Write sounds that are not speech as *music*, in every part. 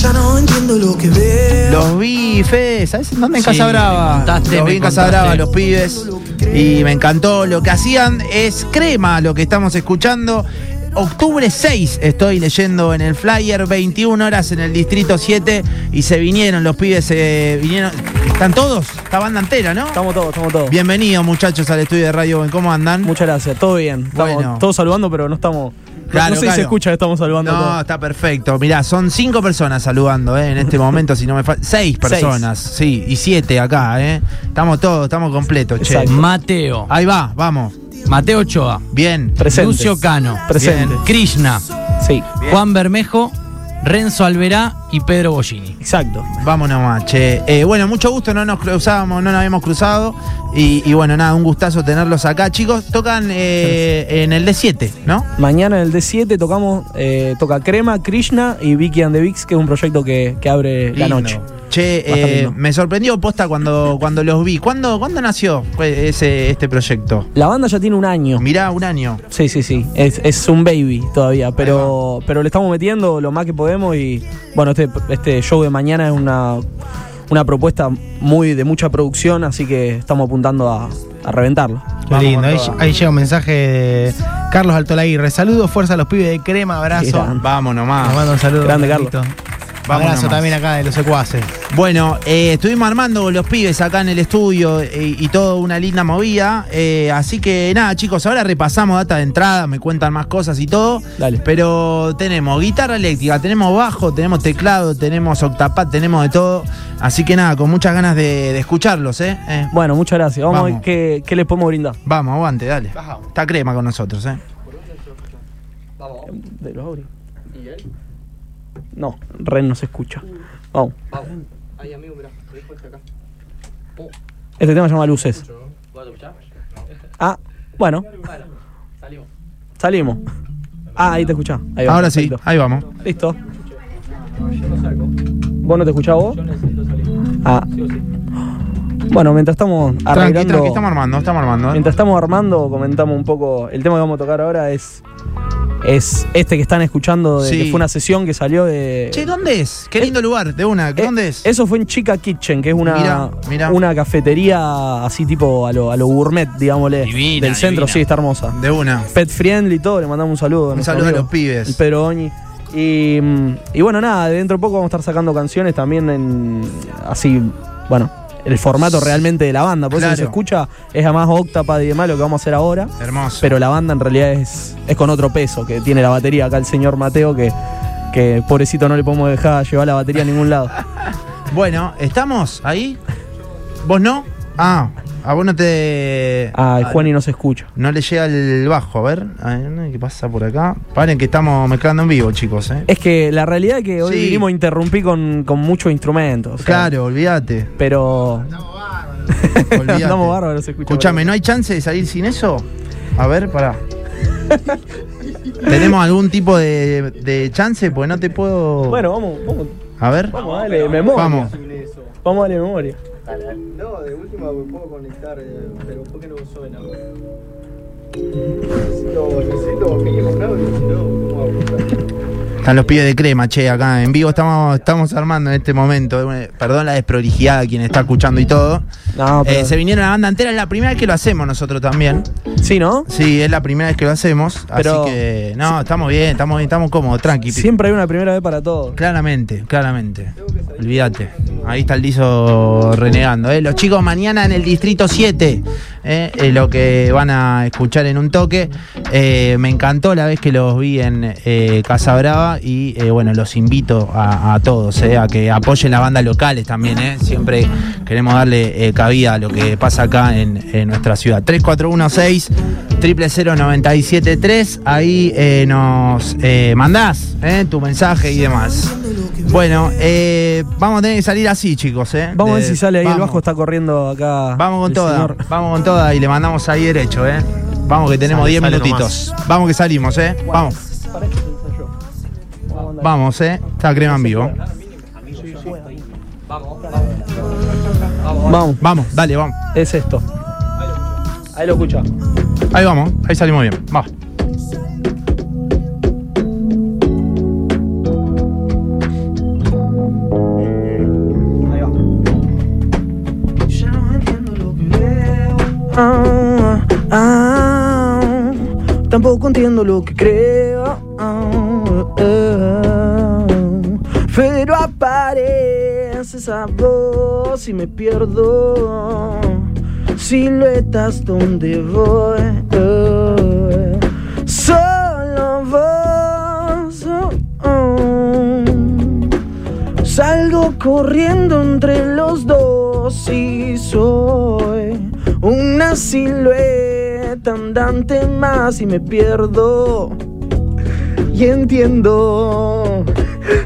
Ya no entiendo lo que veo. Los vi, Fede, ¿sabes en dónde? En Sí, Casa Brava. me contaste, los vi me en Casa contaste. Brava, los pibes. Y me encantó. Lo que hacían es crema, lo que estamos escuchando. Octubre 6 estoy leyendo en el flyer, 21 horas en el distrito 7 y se vinieron los pibes, se vinieron. ¿Están todos? Esta banda entera, ¿no? Estamos todos, estamos todos. Bienvenidos muchachos al estudio de Radio Buen. ¿Cómo andan? Muchas gracias, todo bien. Estamos Bueno. todos saludando, pero no estamos. No- Claro, no sé si se escucha que estamos saludando. No, todos. está perfecto. Mirá, son cinco personas saludando, ¿eh? En este *laughs* momento, si no me falta. Seis personas, sí, y siete acá, ¿eh? Estamos todos, estamos completos, che. Mateo. Ahí va, vamos. Mateo Ochoa. Bien. Presentes. Lucio Cano. Presente. Bien. Krishna. Sí, Juan Bermejo. Renzo Alverá y Pedro Bollini. exacto. Vamos nomás, che. Eh, bueno, mucho gusto, no nos cruzábamos, no nos habíamos cruzado. Y, y bueno, nada, un gustazo tenerlos acá. Chicos, tocan eh, en el D7, ¿no? Mañana en el D7 tocamos, eh, toca Crema, Krishna y Vicky and the Vix, que es un proyecto que, que abre la noche. Che, eh, me sorprendió posta cuando, cuando los vi. ¿Cuándo, ¿cuándo nació ese, este proyecto? La banda ya tiene un año. Mirá, un año. Sí, sí, sí. Es, es un baby todavía, pero, pero le estamos metiendo lo más que podemos y bueno, este, este show de mañana es una, una propuesta muy de mucha producción, así que estamos apuntando a, a reventarlo. Qué Vamos lindo. Ahí, llega un mensaje de Carlos Altolaguirre. Saludos, fuerza a los pibes de crema, abrazo. Vamos nomás. Nos manda un saludo. Grande, Carlito. Vamos Abrazo nomás. también acá de los secuaces. Bueno, eh, estuvimos armando con los pibes acá en el estudio eh, y toda una linda movida. eh, así que nada, chicos, ahora repasamos data de entrada, me cuentan más cosas y todo. Dale. Pero tenemos guitarra eléctrica, tenemos bajo, tenemos teclado, tenemos octapad, tenemos de todo. Así que nada, con muchas ganas de, de escucharlos, ¿eh? Eh, Bueno, muchas gracias. Vamos, a Vamos. ver qué, qué les podemos brindar. Vamos, aguante, dale. Está crema con nosotros, ¿eh? De los. No, Ren no se escucha. Vamos. Este tema se llama Luces. Ah, bueno. Salimos. Ah, ahí te escuchás. Ahí va, Ahora sí, perfecto. ahí vamos. Listo. ¿Vos no te escuchás vos? Ah. Bueno, mientras estamos Tranqui, arreglando. tranqui, estamos armando, estamos armando. ¿eh? Mientras estamos armando, comentamos un poco. El tema que vamos a tocar ahora es. Es este que están escuchando, de, Sí. que fue una sesión que salió de. Che, ¿dónde es? Qué lindo lugar, de una. ¿Dónde es? Eso fue en Chica Kitchen, que es una, Mirá, mirá. una cafetería así tipo a lo, a lo gourmet, digámosle. Divina, del centro, divina. sí, está hermosa. De una. Pet friendly y todo, le mandamos un saludo. Un saludo a los pibes. El Pedro Oñi. Y, mm, y bueno, nada, dentro de poco vamos a estar sacando canciones también en. Así, bueno, el formato realmente de la banda. Por eso se escucha, es a más Octapad y demás lo que vamos a hacer ahora. Hermoso. Pero la banda en realidad es, es con otro peso, que tiene la batería acá el señor Mateo, que, que pobrecito no le podemos dejar llevar la batería a ningún lado. *laughs* Bueno, ¿estamos ahí? ¿Vos no? Ah, a vos no te. Ah, Juan y no se escucha. No le llega el bajo, a ver. A ver, ¿Qué pasa por acá? Paren que estamos mezclando en vivo, chicos, ¿eh? Es que la realidad es que hoy Sí. vinimos a interrumpir con, con muchos instrumentos. o sea, Claro, olvídate. Pero. *laughs* olvídate. Andamos bárbaros, se escucha. Escúchame, ¿no hay chance de salir sin eso? A ver, pará. ¿Tenemos algún tipo de, de chance? Pues no te puedo. Bueno, vamos, vamos, A ver. vamos a darle memoria. Vamos. Vamos a darle memoria. No, de última puedo conectar, eh, pero ¿por qué no suena? Necesito, necesito pequeños claves, si no, ¿cómo hago? Están los pibes de crema, che, acá en vivo estamos, estamos armando en este momento. eh, Perdón la desprolijidad a quien está escuchando y todo. No, pero. Eh, se vinieron la banda entera, es la primera vez que lo hacemos nosotros también. Sí, ¿no? Sí, es la primera vez que lo hacemos. Pero- así que, no, estamos bien, estamos bien, estamos cómodos, tranqui. Siempre hay una primera vez para todo. Claramente, claramente. Olvídate. Ahí está el liso renegando. ¿eh? Los chicos mañana en el distrito 7, ¿eh? Eh, lo que van a escuchar en un toque. Me encantó la vez que los vi en eh, Casa Brava y eh, bueno, los invito a, a todos ¿eh? a que apoyen las bandas locales también. ¿eh? Siempre queremos darle eh, cabida a lo que pasa acá en, en nuestra ciudad. 3416 000973 Ahí eh, nos eh, mandás ¿eh? tu mensaje y demás. Bueno, eh, vamos a tener que salir así, chicos. ¿eh? Vamos a ver si sale ahí el vamos. bajo, está corriendo acá. Vamos con el toda, señor. vamos con toda y le mandamos ahí derecho, ¿eh? Vamos que tenemos Sale, 10 sale minutitos. Vamos que salimos, ¿eh? Vamos, Vamos, eh. Está crema en vivo. Vamos, vamos. Vamos. Vamos, dale, vamos. Es esto. Ahí lo escucha. Ahí vamos, ahí salimos bien. Vamos. Ahí Va. Ah, ah, ah, tampoco entiendo lo que creo. Ah, eh pero aparece esa voz y me pierdo. Siluetas donde voy. eh, solo vos. oh, oh. Salgo corriendo entre los dos y soy una silueta andante más y me pierdo. Y entiendo,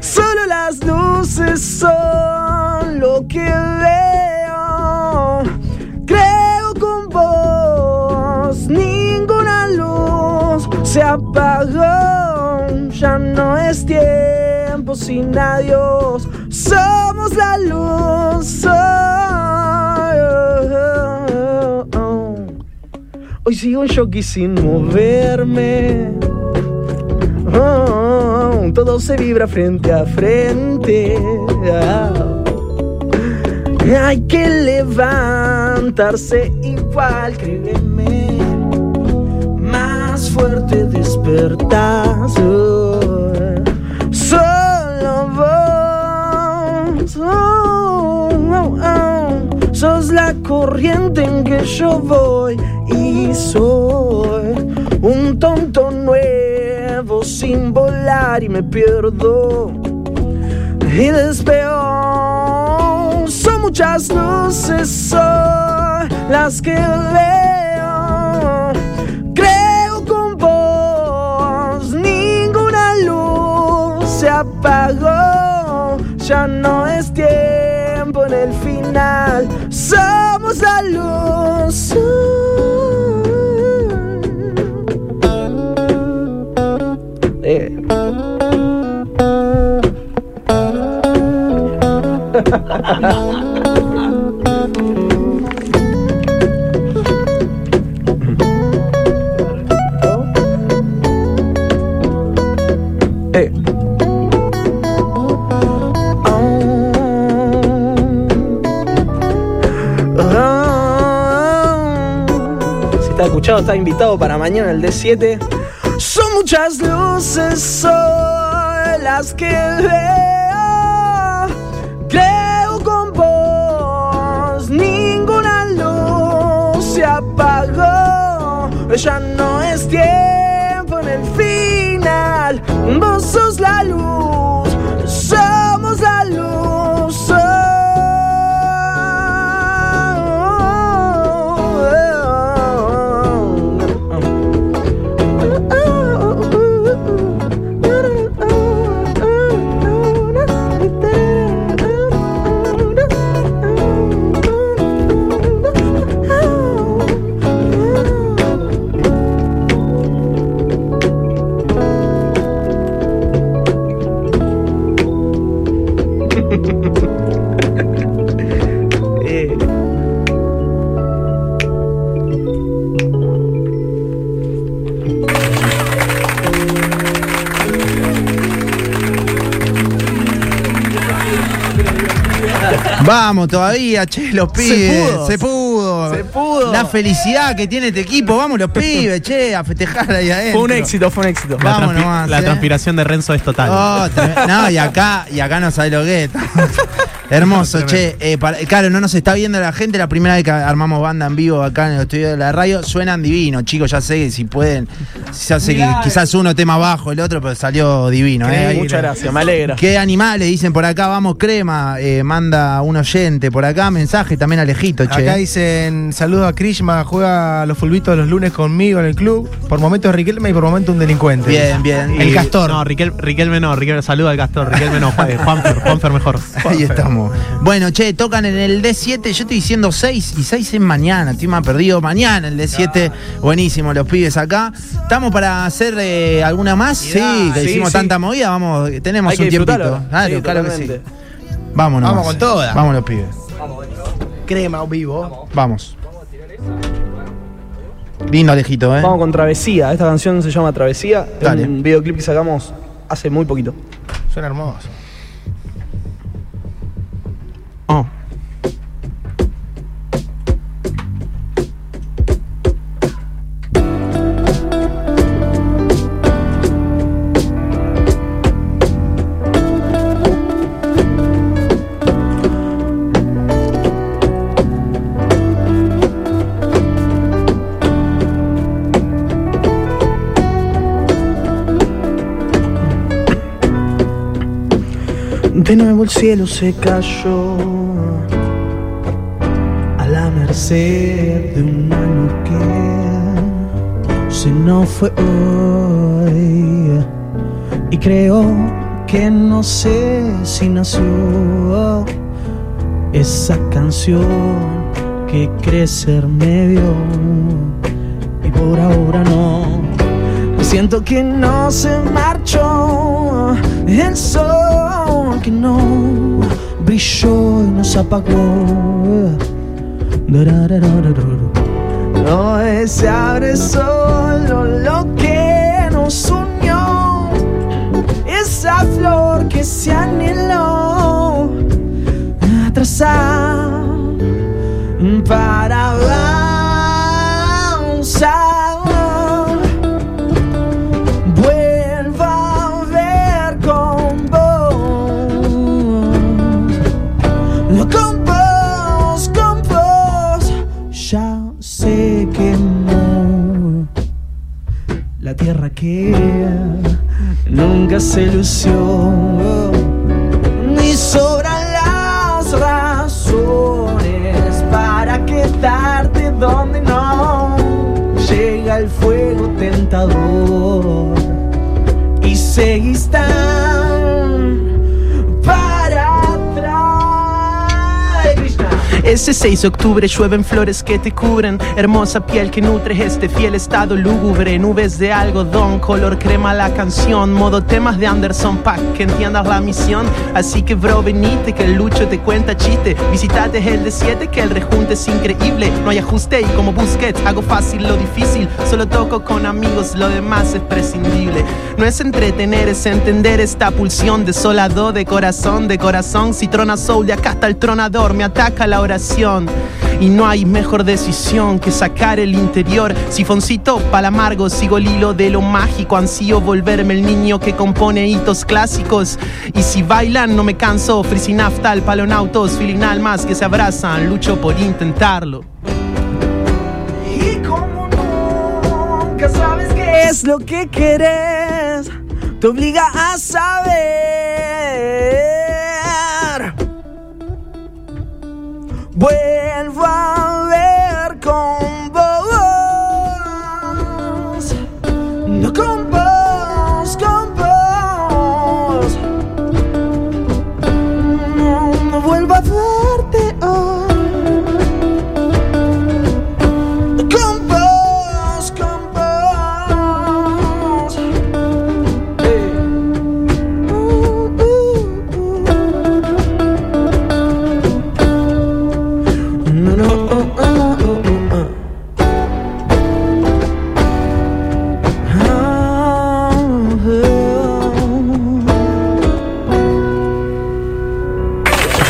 solo las luces son lo que veo. Creo con vos, ninguna luz se apagó. Ya no es tiempo sin adiós. Somos la luz. Hoy sigo en shock y sin moverme. Oh, todo se vibra frente a frente. Ah. Hay que levantarse igual, créeme. Más fuerte despertar. Solo vos. oh, oh, oh. Sos la corriente en que yo voy y soy un tonto nuevo sin volar y me pierdo y despego. Son muchas luces, son las que veo. Creo con vos, ninguna luz se apagó. Ya no es tiempo en el final, somos la luz. Si está escuchado, está invitado para mañana el D7. Son muchas luces, son las que veo. Ya no es tiempo Vamos todavía, che, los pibes. pudo. Se pudo. Se pudo. La felicidad que tiene este equipo. Vamos los *laughs* pibes, che, a festejar ahí adentro. Fue un éxito, fue un éxito. La, Vamos transpi- nomás, la eh. transpiración de Renzo es total. Oh, no, y acá, y acá no sabe lo que es. *laughs* Hermoso, che. Eh, para- claro, no nos está viendo la gente. La primera vez que armamos banda en vivo acá en el estudio de la radio. Suenan divino, chicos. Ya sé que si pueden. Ya sé que quizás uno tema bajo, el otro, pero salió divino. eh. Muchas gracias, me alegra. Qué animales, dicen por acá, vamos crema, eh, manda un oyente por acá, mensaje también Alejito, che. Acá dicen, saludo a Krishma, juega los fulbitos los lunes conmigo en el club. Por momentos Riquelme y por momentos un delincuente. Bien, bien. El Y- castor. No, Riquel, Riquelme no, Riquelme, saluda al Castor, Riquelme no, Juan- Juanfer, Juanfer mejor. Ahí estamos. Bueno, che, tocan en el D7. Yo estoy diciendo 6 y 6 es mañana. Estoy más perdido. Mañana el D7. Buenísimo, los pibes acá. ¿Estamos para hacer eh, alguna más? Sí, que sí, hicimos sí. tanta movida. Vamos, tenemos Hay que un tiempito. Claro, Sí, claro que sí. Vámonos. Vamos con toda. Vamos los pibes. Crema vivo. Vamos. Lindo Alejito, ¿eh? Vamos con Travesía. Esta canción se llama Travesía. Es Dale. un videoclip que sacamos hace muy poquito. Suena hermoso. Oh. De nuevo el cielo se cayó a la merced de un año que se no fue hoy. Y creo que no sé si nació esa canción que crecer me vio y por ahora no. Siento que no se marchó el sol que no brilló y nos apagó. No se abre solo lo que nos unió, esa flor que se anheló atrasar lució. Ni sobran las razones para quedarte donde no llega el fuego tentador y seguís Ese 6 de octubre llueven flores que te cubren, hermosa piel que nutre este fiel estado lúgubre, nubes de algodón, color crema la canción, modo temas de Anderson Pack, que entiendas la misión, así que bro venite que el lucho te cuenta chiste, visitate el de 7 que el rejunte es increíble, no hay ajuste y como Busquets hago fácil lo difícil, solo toco con amigos, lo demás es prescindible, no es entretener, es entender esta pulsión de solado, de corazón, de corazón, si trona soul, de acá hasta el tronador, me ataca la oración. Y no hay mejor decisión que sacar el interior. Sifoncito pa'l amargo, sigo el hilo de lo mágico. Ansío volverme el niño que compone hitos clásicos. Y si bailan, no me canso. Frisi naftal, palonautos, feeling almas que se abrazan. Lucho por intentarlo. Y como nunca sabes qué es lo que querés, te obliga a saber. Vuelvo a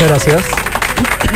Gracias.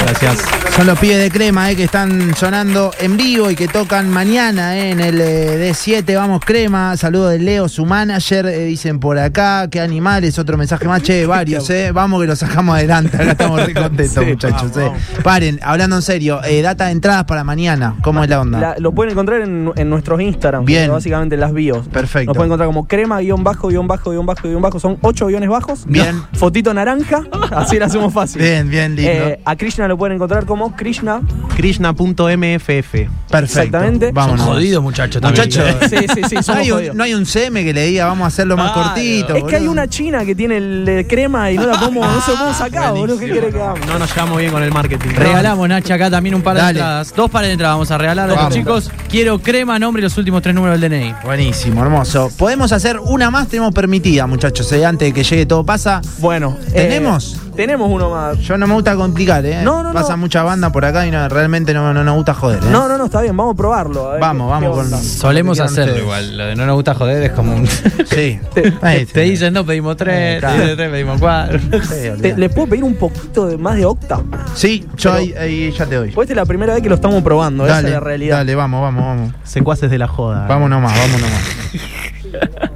Gracias. Son los pibes de crema eh, que están sonando en vivo y que tocan mañana eh, en el eh, D7. Vamos, crema. Saludo de Leo, su manager. eh, dicen por acá. Qué animales. Otro mensaje más. Che, varios, *laughs* eh. Vamos que lo sacamos adelante. Acá estamos re contentos, *laughs* Sí, muchachos. eh. Paren, hablando en serio. data de entradas para mañana. ¿Cómo es la onda? La- lo pueden encontrar en, en nuestros Instagram. Bien. Básicamente en las bios. Perfecto. Nos pueden encontrar como crema, guion bajo, guion bajo, guion bajo, guion bajo. Son ocho guiones bajos. Bien. Fotito naranja. *laughs* Así lo hacemos fácil. Bien, bien, lindo. A Krishna lo pueden encontrar como Krishna. Krishna.mff. Perfecto. exactamente. Vámonos. Jodido, muchacho, también. Muchachos. Sí, sí, sí, No somos hay, un, jodidos. no hay un CM que le diga vamos a hacerlo más Claro. cortito. Es que hay boludo. una china que tiene el de crema y no la podemos, no se podemos sacar, boludo. ¿Qué quiere que hagamos? No nos llevamos bien con el marketing. Regalamos, Nacha, acá también un par de Dale. entradas. Dos pares de entradas vamos a regalar a los Vamos. chicos. Quiero crema, nombre y los últimos tres números del DNI. Buenísimo, hermoso. Podemos hacer una más, tenemos permitida, muchachos. eh, antes de que llegue todo pasa. Bueno. eh, ¿Tenemos? Tenemos uno más. Yo no me gusta complicar, ¿eh? No, no, no. Pasa mucha banda por acá y no, realmente no, no nos gusta joder, ¿eh? No, no, no, está bien, vamos a probarlo. a ver Vamos, qué- vamos qué con. onda. Solemos hacerlo igual. Lo de no nos gusta joder es como un. *laughs* Sí. *laughs* Te- Ahí Te dicen, no, pedimos tres, Claro. te dicen tres, pedimos cuatro. *laughs* Sí, Te- olvidate. ¿Le puedo pedir un poquito de más de octa? Sí, yo Pero- ahí, ahí ya te doy. Pues esta es la primera vez que lo estamos probando, esa es la realidad. dale, vamos, vamos, vamos. Secuaces de la joda. Vamos nomás, vamos nomás.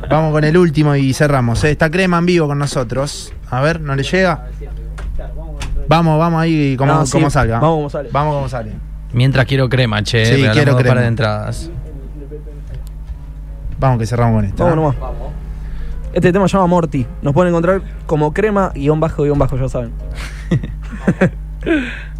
Vamos con el último y cerramos. ¿eh? Está crema en vivo con nosotros. A ver, ¿no le llega? Vamos, vamos ahí como, No, sí, como salga. vamos como sale. Vamos como sale. Mientras quiero crema, che. Sí, regalamos quiero crema. pares de entradas. Vamos que cerramos con esto. Vamos ¿no? nomás. Este tema se llama Morty. Nos pueden encontrar como crema, guion bajo, guion bajo, ya saben. *laughs*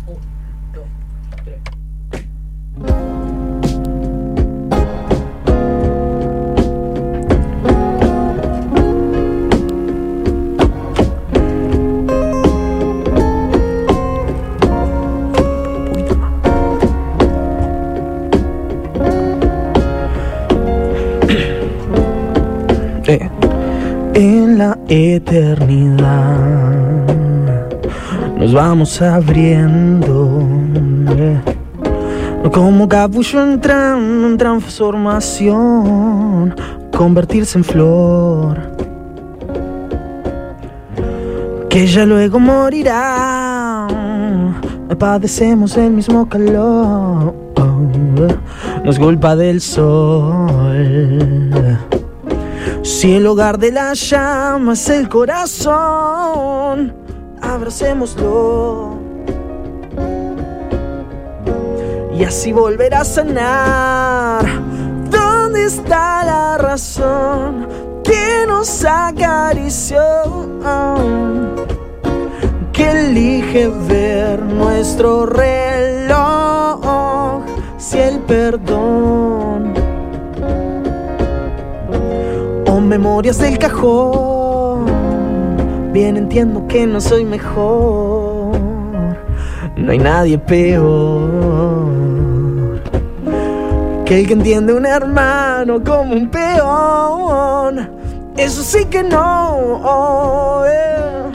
eternidad nos vamos abriendo como capullo entrando en transformación, convertirse en flor que ya luego morirá. Padecemos el mismo calor, no es culpa del sol. Si el hogar de la llama es el corazón, abracémoslo. Y así volverá a sanar. ¿Dónde está la razón que nos acarició? Que elige ver nuestro reloj si el perdón memorias del cajón. Bien entiendo que no soy mejor, no hay nadie peor que el que entiende un hermano como un peón. Eso sí que no. eh.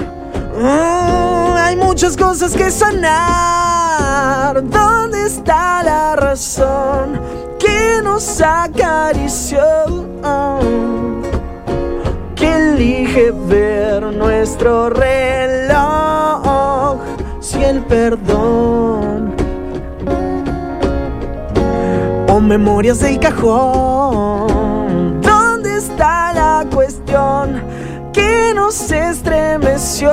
Mm, hay muchas cosas que sanar. ¿Dónde está la razón que nos acarició? Que elige ver nuestro reloj si el perdón o memorias del cajón. ¿Dónde está la cuestión que nos estremeció?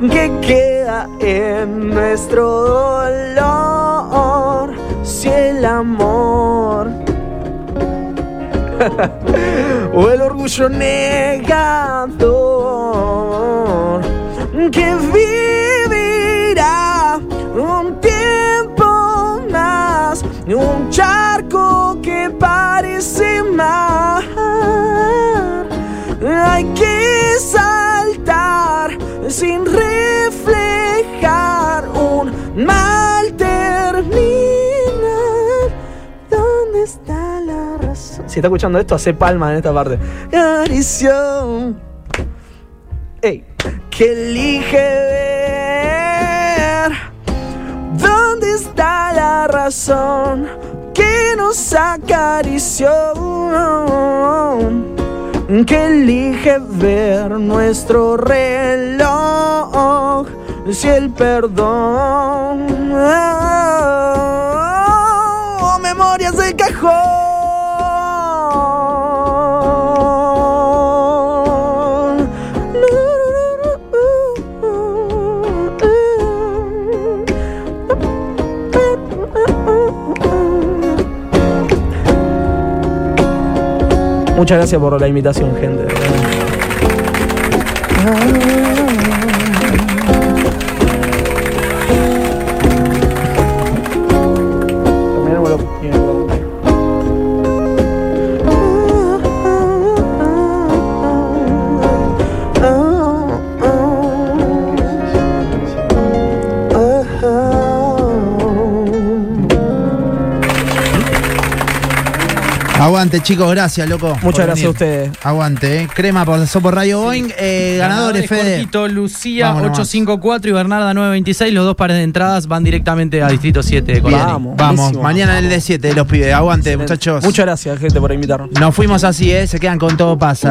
Que queda en nuestro dolor si el amor *laughs* o el orgullo negador que vivirá un tiempo más, un charco que parece mar. Hay que saltar sin Está escuchando esto, hace palma en esta parte. Ey, que elige ver. ¿Dónde está la razón que nos acarició? Que elige ver nuestro reloj si el perdón o memorias del cajón. Muchas gracias por la invitación, gente. Aguante, chicos, gracias, loco. Muchas gracias a ustedes. Aguante, eh. Crema pasó por Radio Boeing. Eh, ganadores, Fede. cortito, Lucía Vamos nomás. 854 y Bernarda 926. Los dos pares de entradas van directamente a Distrito 7 de. Vamos. Vamos, mañana en el D7 los pibes. Aguante, muchachos. Muchas gracias, gente, por invitarnos. Nos fuimos así, ¿eh? Se quedan con todo pasa.